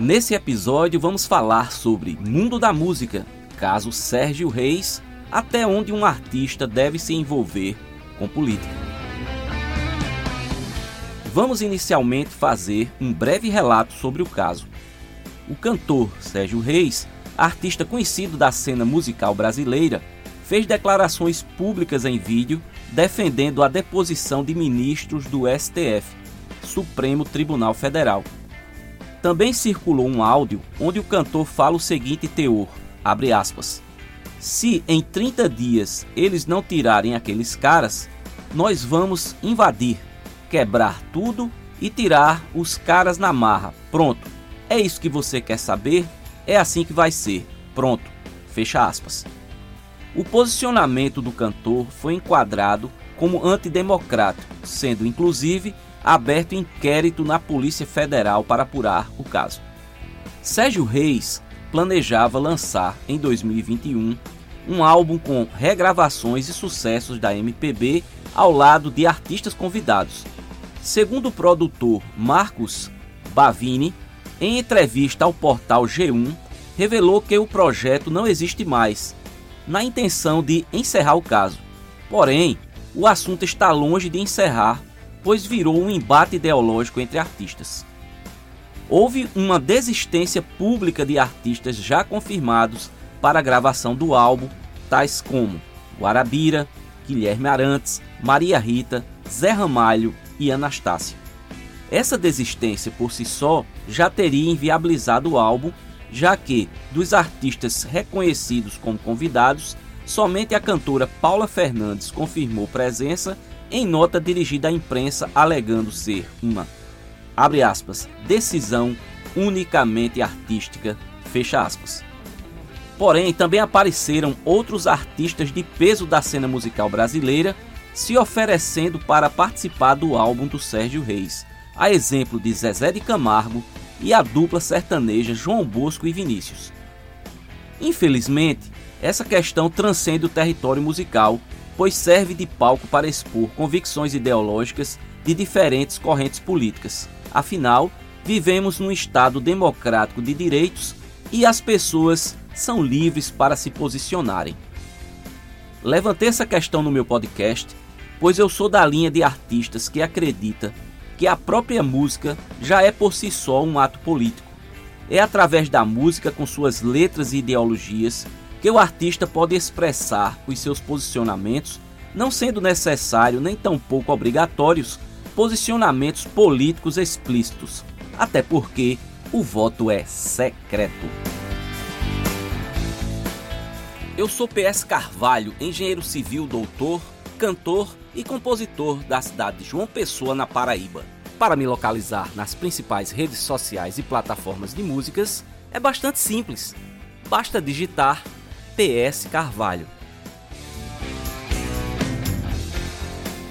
Nesse episódio vamos falar sobre mundo da música, caso Sérgio Reis, até onde um artista deve se envolver com política. Vamos inicialmente fazer um breve relato sobre o caso. O cantor Sérgio Reis, artista conhecido da cena musical brasileira, fez declarações públicas em vídeo defendendo a deposição de ministros do STF, Supremo Tribunal Federal. Também circulou um áudio onde o cantor fala o seguinte teor, abre aspas, se em 30 dias eles não tirarem aqueles caras, nós vamos invadir, quebrar tudo e tirar os caras na marra. Pronto. É isso que você quer saber? É assim que vai ser. Pronto. Fecha aspas. O posicionamento do cantor foi enquadrado como antidemocrático, sendo inclusive aberto inquérito na Polícia Federal para apurar o caso. Sérgio Reis planejava lançar em 2021 um álbum com regravações e sucessos da MPB ao lado de artistas convidados. Segundo o produtor Marcos Bavini, em entrevista ao portal G1, revelou que o projeto não existe mais, na intenção de encerrar o caso. Porém, o assunto está longe de encerrar pois virou um embate ideológico entre artistas. Houve uma desistência pública de artistas já confirmados para a gravação do álbum, tais como Guarabira, Guilherme Arantes, Maria Rita, Zé Ramalho e Anastácia. Essa desistência por si só já teria inviabilizado o álbum, já que, dos artistas reconhecidos como convidados, somente a cantora Paula Fernandes confirmou presença em nota dirigida à imprensa alegando ser uma abre aspas, decisão unicamente artística, fecha aspas. Porém, também apareceram outros artistas de peso da cena musical brasileira se oferecendo para participar do álbum do Sérgio Reis, a exemplo de Zezé de Camargo e a dupla sertaneja João Bosco e Vinícius. Infelizmente, essa questão transcende o território musical pois serve de palco para expor convicções ideológicas de diferentes correntes políticas. Afinal, vivemos num Estado democrático de direitos e as pessoas são livres para se posicionarem. Levantei essa questão no meu podcast, pois eu sou da linha de artistas que acredita que a própria música já é por si só um ato político. É através da música, com suas letras e ideologias, que o artista pode expressar os seus posicionamentos, não sendo necessário nem tampouco obrigatórios posicionamentos políticos explícitos, até porque o voto é secreto. Eu sou PS Carvalho, engenheiro civil, doutor, cantor e compositor da cidade de João Pessoa, na Paraíba. Para me localizar nas principais redes sociais e plataformas de músicas, é bastante simples. Basta digitar PS Carvalho.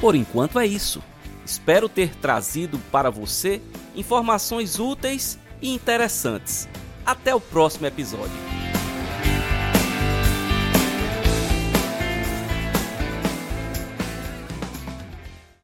Por enquanto é isso. Espero ter trazido para você informações úteis e interessantes. Até o próximo episódio.